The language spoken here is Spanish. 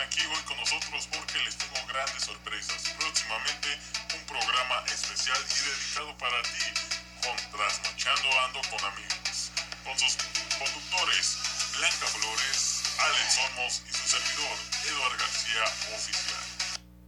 aquí hoy con nosotros porque les tengo grandes sorpresas. Próximamente un programa especial y dedicado para ti con Trasnochando Ando con Amigos. Con sus conductores Blanca Flores, Alex Olmos y su servidor Eduardo García Oficial.